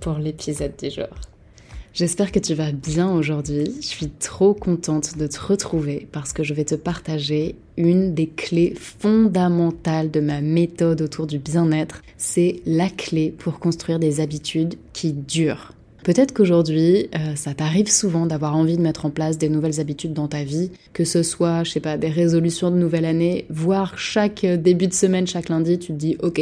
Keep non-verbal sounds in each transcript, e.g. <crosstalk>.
pour l'épisode du jour. J'espère que tu vas bien aujourd'hui. Je suis trop contente de te retrouver parce que je vais te partager une des clés fondamentales de ma méthode autour du bien-être. C'est la clé pour construire des habitudes qui durent. Peut-être qu'aujourd'hui, euh, ça t'arrive souvent d'avoir envie de mettre en place des nouvelles habitudes dans ta vie, que ce soit, je sais pas, des résolutions de nouvelle année, voire chaque début de semaine, chaque lundi, tu te dis, ok,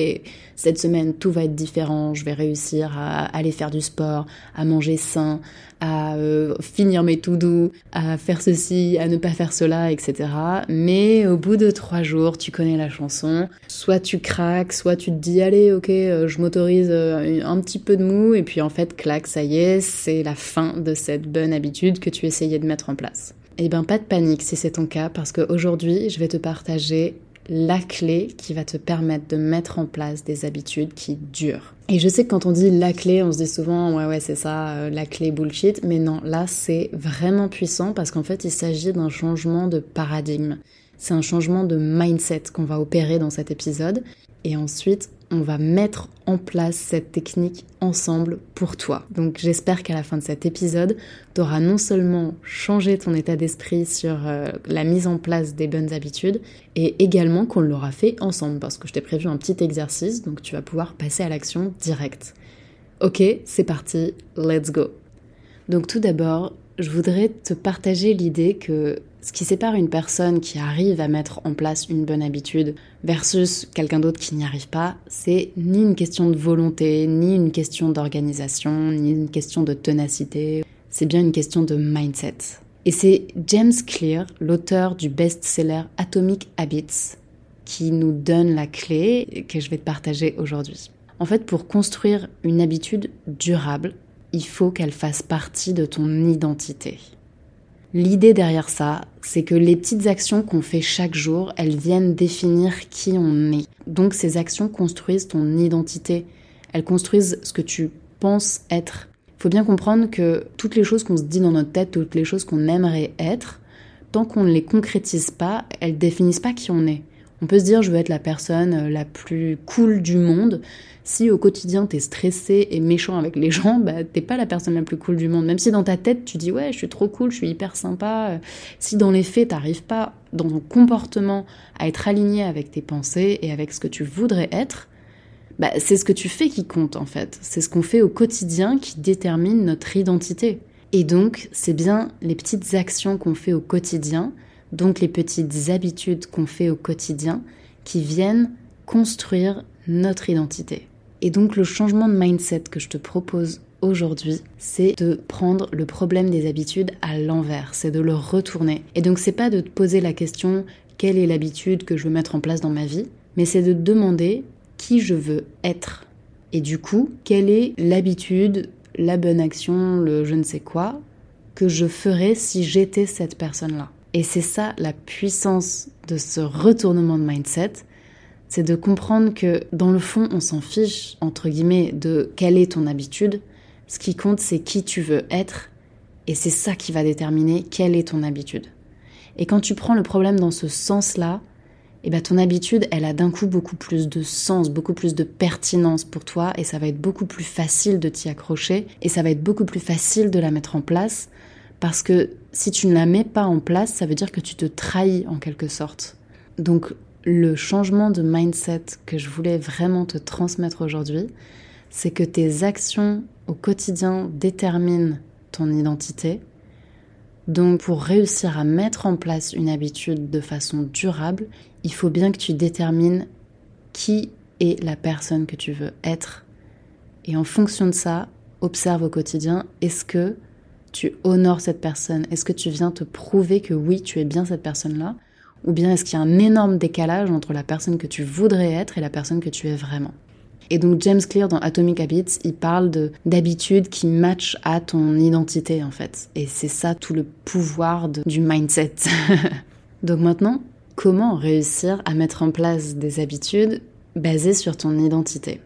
cette semaine, tout va être différent, je vais réussir à aller faire du sport, à manger sain, à euh, finir mes tout doux, à faire ceci, à ne pas faire cela, etc. Mais au bout de trois jours, tu connais la chanson, soit tu craques, soit tu te dis, allez, ok, euh, je m'autorise un petit peu de mou, et puis en fait, claque, ça y est c'est la fin de cette bonne habitude que tu essayais de mettre en place. Eh bien, pas de panique si c'est ton cas, parce qu'aujourd'hui, je vais te partager la clé qui va te permettre de mettre en place des habitudes qui durent. Et je sais que quand on dit la clé, on se dit souvent ouais ouais c'est ça, euh, la clé bullshit, mais non, là c'est vraiment puissant parce qu'en fait il s'agit d'un changement de paradigme. C'est un changement de mindset qu'on va opérer dans cet épisode. Et ensuite, on va mettre en place cette technique ensemble pour toi. Donc j'espère qu'à la fin de cet épisode, tu auras non seulement changé ton état d'esprit sur euh, la mise en place des bonnes habitudes, et également qu'on l'aura fait ensemble, parce que je t'ai prévu un petit exercice, donc tu vas pouvoir passer à l'action directe. Ok, c'est parti, let's go. Donc tout d'abord, je voudrais te partager l'idée que ce qui sépare une personne qui arrive à mettre en place une bonne habitude versus quelqu'un d'autre qui n'y arrive pas, c'est ni une question de volonté, ni une question d'organisation, ni une question de ténacité, c'est bien une question de mindset. Et c'est James Clear, l'auteur du best-seller Atomic Habits, qui nous donne la clé que je vais te partager aujourd'hui. En fait, pour construire une habitude durable, il faut qu'elle fasse partie de ton identité. L'idée derrière ça, c'est que les petites actions qu'on fait chaque jour, elles viennent définir qui on est. Donc ces actions construisent ton identité, elles construisent ce que tu penses être. Il faut bien comprendre que toutes les choses qu'on se dit dans notre tête, toutes les choses qu'on aimerait être, tant qu'on ne les concrétise pas, elles définissent pas qui on est. On peut se dire je veux être la personne euh, la plus cool du monde. Si au quotidien t'es stressé et méchant avec les <laughs> gens, bah t'es pas la personne la plus cool du monde. Même si dans ta tête tu dis ouais je suis trop cool, je suis hyper sympa. Euh, si dans les faits t'arrives pas dans ton comportement à être aligné avec tes pensées et avec ce que tu voudrais être, bah c'est ce que tu fais qui compte en fait. C'est ce qu'on fait au quotidien qui détermine notre identité. Et donc c'est bien les petites actions qu'on fait au quotidien donc les petites habitudes qu'on fait au quotidien qui viennent construire notre identité. Et donc le changement de mindset que je te propose aujourd'hui, c'est de prendre le problème des habitudes à l'envers, c'est de le retourner. Et donc c'est pas de te poser la question quelle est l'habitude que je veux mettre en place dans ma vie, mais c'est de te demander qui je veux être. Et du coup, quelle est l'habitude, la bonne action, le je ne sais quoi que je ferais si j'étais cette personne-là. Et c'est ça la puissance de ce retournement de mindset, c'est de comprendre que dans le fond, on s'en fiche, entre guillemets, de quelle est ton habitude. Ce qui compte, c'est qui tu veux être, et c'est ça qui va déterminer quelle est ton habitude. Et quand tu prends le problème dans ce sens-là, eh ben ton habitude, elle a d'un coup beaucoup plus de sens, beaucoup plus de pertinence pour toi, et ça va être beaucoup plus facile de t'y accrocher, et ça va être beaucoup plus facile de la mettre en place, parce que si tu ne la mets pas en place, ça veut dire que tu te trahis en quelque sorte. Donc le changement de mindset que je voulais vraiment te transmettre aujourd'hui, c'est que tes actions au quotidien déterminent ton identité. Donc pour réussir à mettre en place une habitude de façon durable, il faut bien que tu détermines qui est la personne que tu veux être. Et en fonction de ça, observe au quotidien, est-ce que tu honores cette personne? Est-ce que tu viens te prouver que oui, tu es bien cette personne-là? Ou bien est-ce qu'il y a un énorme décalage entre la personne que tu voudrais être et la personne que tu es vraiment? Et donc James Clear dans Atomic Habits, il parle d'habitudes qui matchent à ton identité en fait. Et c'est ça tout le pouvoir du mindset. <laughs> donc maintenant, comment réussir à mettre en place des habitudes basées sur ton identité?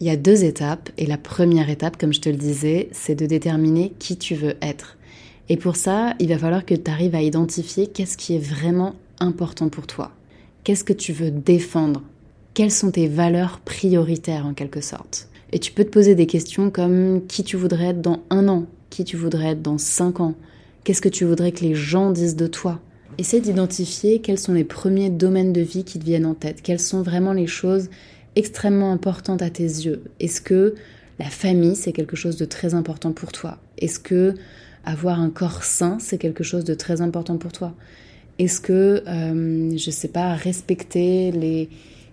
Il y a deux étapes et la première étape, comme je te le disais, c'est de déterminer qui tu veux être. Et pour ça, il va falloir que tu arrives à identifier qu'est-ce qui est vraiment important pour toi. Qu'est-ce que tu veux défendre? Quelles sont tes valeurs prioritaires en quelque sorte? Et tu peux te poser des questions comme qui tu voudrais être dans un an? Qui tu voudrais être dans cinq ans? Qu'est-ce que tu voudrais que les gens disent de toi? Essaie d'identifier quels sont les premiers domaines de vie qui te viennent en tête. Quelles sont vraiment les choses extrêmement importantes à tes yeux. Est-ce que la famille, c'est quelque chose de très important pour toi? Est-ce que avoir un corps sain, c'est quelque chose de très important pour toi? Est-ce que, euh, je sais pas, respecter les,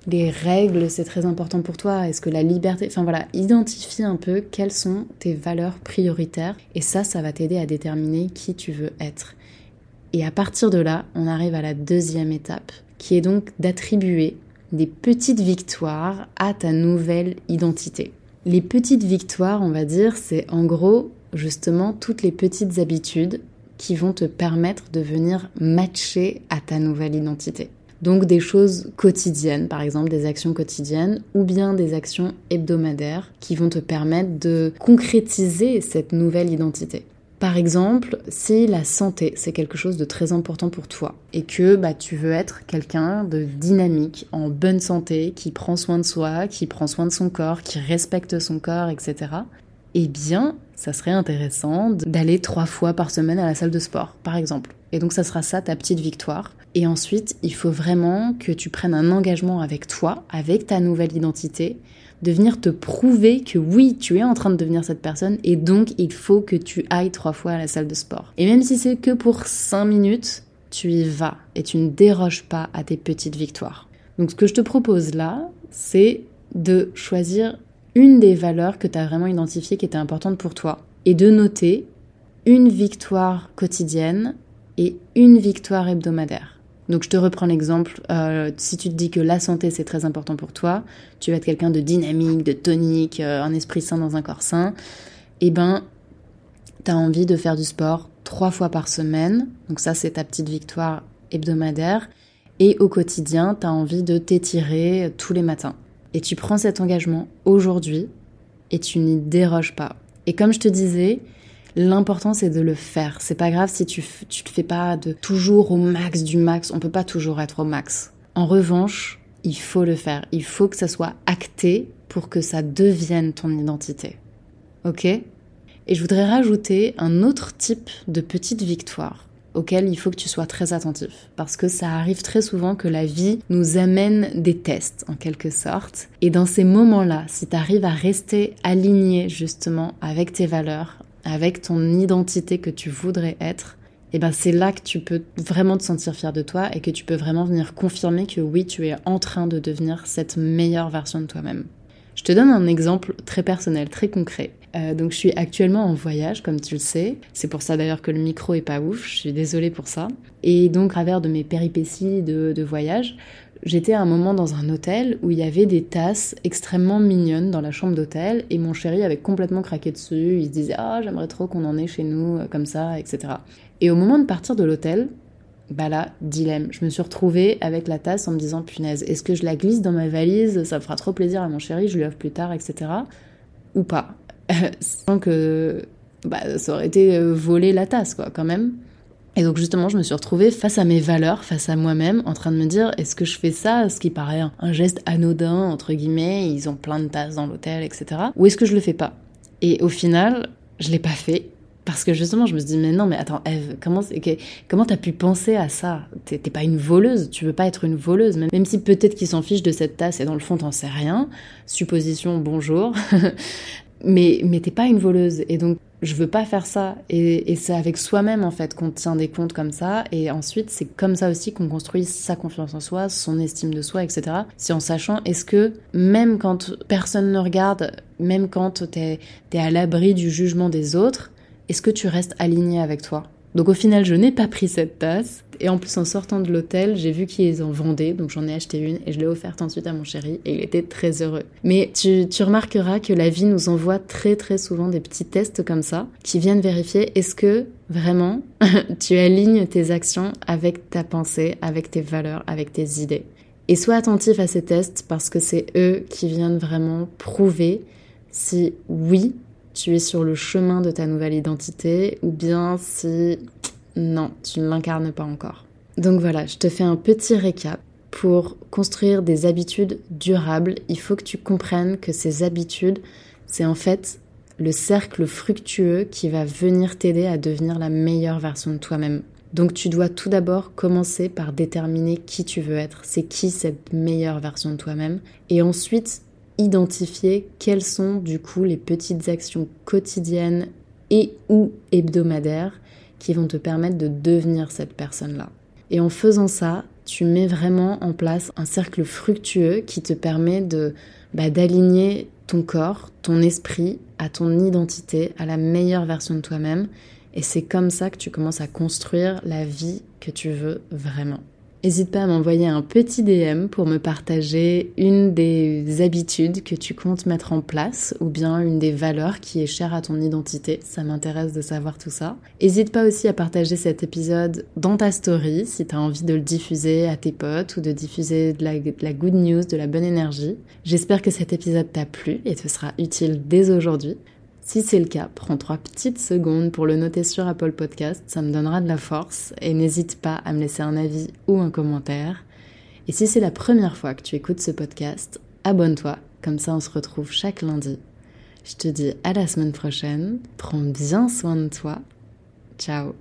les règles, c'est très important pour toi? Est-ce que la liberté... Enfin voilà, identifie un peu quelles sont tes valeurs prioritaires et ça, ça va t'aider à déterminer qui tu veux être. Et à partir de là, on arrive à la deuxième étape, qui est donc d'attribuer des petites victoires à ta nouvelle identité. Les petites victoires, on va dire, c'est en gros justement toutes les petites habitudes qui vont te permettre de venir matcher à ta nouvelle identité. Donc des choses quotidiennes, par exemple des actions quotidiennes, ou bien des actions hebdomadaires qui vont te permettre de concrétiser cette nouvelle identité. Par exemple, si la santé, c'est quelque chose de très important pour toi et que bah, tu veux être quelqu'un de dynamique, en bonne santé, qui prend soin de soi, qui prend soin de son corps, qui respecte son corps, etc., eh bien, ça serait intéressant d'aller trois fois par semaine à la salle de sport, par exemple. Et donc ça sera ça ta petite victoire. Et ensuite, il faut vraiment que tu prennes un engagement avec toi, avec ta nouvelle identité, de venir te prouver que oui, tu es en train de devenir cette personne et donc il faut que tu ailles trois fois à la salle de sport. Et même si c'est que pour cinq minutes, tu y vas et tu ne déroges pas à tes petites victoires. Donc ce que je te propose là, c'est de choisir une des valeurs que tu as vraiment identifiées qui était importante pour toi et de noter une victoire quotidienne et une victoire hebdomadaire. Donc je te reprends l'exemple, euh, si tu te dis que la santé c'est très important pour toi, tu vas être quelqu'un de dynamique, de tonique, euh, un esprit sain dans un corps sain, et eh ben tu as envie de faire du sport trois fois par semaine, donc ça c'est ta petite victoire hebdomadaire, et au quotidien tu as envie de t'étirer tous les matins. Et tu prends cet engagement aujourd'hui et tu n'y déroges pas. Et comme je te disais, l'important c'est de le faire. C'est pas grave si tu, tu te fais pas de toujours au max du max. On peut pas toujours être au max. En revanche, il faut le faire. Il faut que ça soit acté pour que ça devienne ton identité. Ok? Et je voudrais rajouter un autre type de petite victoire auquel il faut que tu sois très attentif. Parce que ça arrive très souvent que la vie nous amène des tests, en quelque sorte. Et dans ces moments-là, si tu arrives à rester aligné justement avec tes valeurs, avec ton identité que tu voudrais être, et eh ben c'est là que tu peux vraiment te sentir fier de toi et que tu peux vraiment venir confirmer que oui, tu es en train de devenir cette meilleure version de toi-même. Je te donne un exemple très personnel, très concret. Euh, donc je suis actuellement en voyage, comme tu le sais. C'est pour ça d'ailleurs que le micro est pas ouf. Je suis désolée pour ça. Et donc, à travers de mes péripéties de, de voyage, j'étais à un moment dans un hôtel où il y avait des tasses extrêmement mignonnes dans la chambre d'hôtel et mon chéri avait complètement craqué dessus. Il se disait ah j'aimerais trop qu'on en ait chez nous euh, comme ça, etc. Et au moment de partir de l'hôtel, bah là, dilemme. Je me suis retrouvée avec la tasse en me disant punaise, est-ce que je la glisse dans ma valise? Ça me fera trop plaisir à mon chéri, je lui offre plus tard, etc. Ou pas <laughs> sans que bah, ça aurait été euh, voler la tasse, quoi, quand même. Et donc justement, je me suis retrouvée face à mes valeurs, face à moi-même, en train de me dire, est-ce que je fais ça, ce qui paraît un geste anodin, entre guillemets, ils ont plein de tasses dans l'hôtel, etc. Ou est-ce que je le fais pas? Et au final, je l'ai pas fait. Parce que justement, je me suis dit, mais non, mais attends, Eve, comment comment t'as pu penser à ça? T'es pas une voleuse, tu veux pas être une voleuse, même, même si peut-être qu'ils s'en fichent de cette tasse et dans le fond, t'en sais rien. Supposition, bonjour. <laughs> mais mais t'es pas une voleuse et donc je veux pas faire ça. Et, c'est avec soi-même en fait qu'on tient des comptes comme ça. Et ensuite c'est comme ça aussi qu'on construit sa confiance en soi, son estime de soi, etc. C'est en sachant est-ce que même quand personne ne regarde, même quand t'es es à l'abri du jugement des autres, est-ce que tu restes aligné avec toi? Donc au final, je n'ai pas pris cette tasse. Et en plus, en sortant de l'hôtel, j'ai vu qu'ils en vendaient, donc j'en ai acheté une et je l'ai offerte ensuite à mon chéri et il était très heureux. Mais tu, remarqueras que la vie nous envoie très très souvent des petits tests comme ça qui viennent vérifier est-ce que vraiment <laughs> tu alignes tes actions avec ta pensée, avec tes valeurs, avec tes idées. Et sois attentif à ces tests parce que c'est eux qui viennent vraiment prouver si oui, tu es sur le chemin de ta nouvelle identité ou bien si non, tu ne l'incarnes pas encore. Donc voilà, je te fais un petit récap. Pour construire des habitudes durables, il faut que tu comprennes que ces habitudes, c'est en fait le cercle fructueux qui va venir t'aider à devenir la meilleure version de toi-même. Donc tu dois tout d'abord commencer par déterminer qui tu veux être, c'est qui cette meilleure version de toi-même, et ensuite identifier quelles sont du coup les petites actions quotidiennes et ou hebdomadaires qui vont te permettre de devenir cette personne-là. Et en faisant ça, tu mets vraiment en place un cercle fructueux qui te permet de bah, d'aligner ton corps, ton esprit à ton identité, à la meilleure version de toi-même. Et c'est comme ça que tu commences à construire la vie que tu veux vraiment. N'hésite pas à m'envoyer un petit DM pour me partager une des habitudes que tu comptes mettre en place ou bien une des valeurs qui est chère à ton identité. Ça m'intéresse de savoir tout ça. N'hésite pas aussi à partager cet épisode dans ta story si tu as envie de le diffuser à tes potes ou de diffuser de la, la good news, de la bonne énergie. J'espère que cet épisode t'a plu et te sera utile dès aujourd'hui. Si c'est le cas, prends trois petites secondes pour le noter sur Apple Podcast, ça me donnera de la force et n'hésite pas à me laisser un avis ou un commentaire. Et si c'est la première fois que tu écoutes ce podcast, abonne-toi, comme ça on se retrouve chaque lundi. Je te dis à la semaine prochaine, prends bien soin de toi. Ciao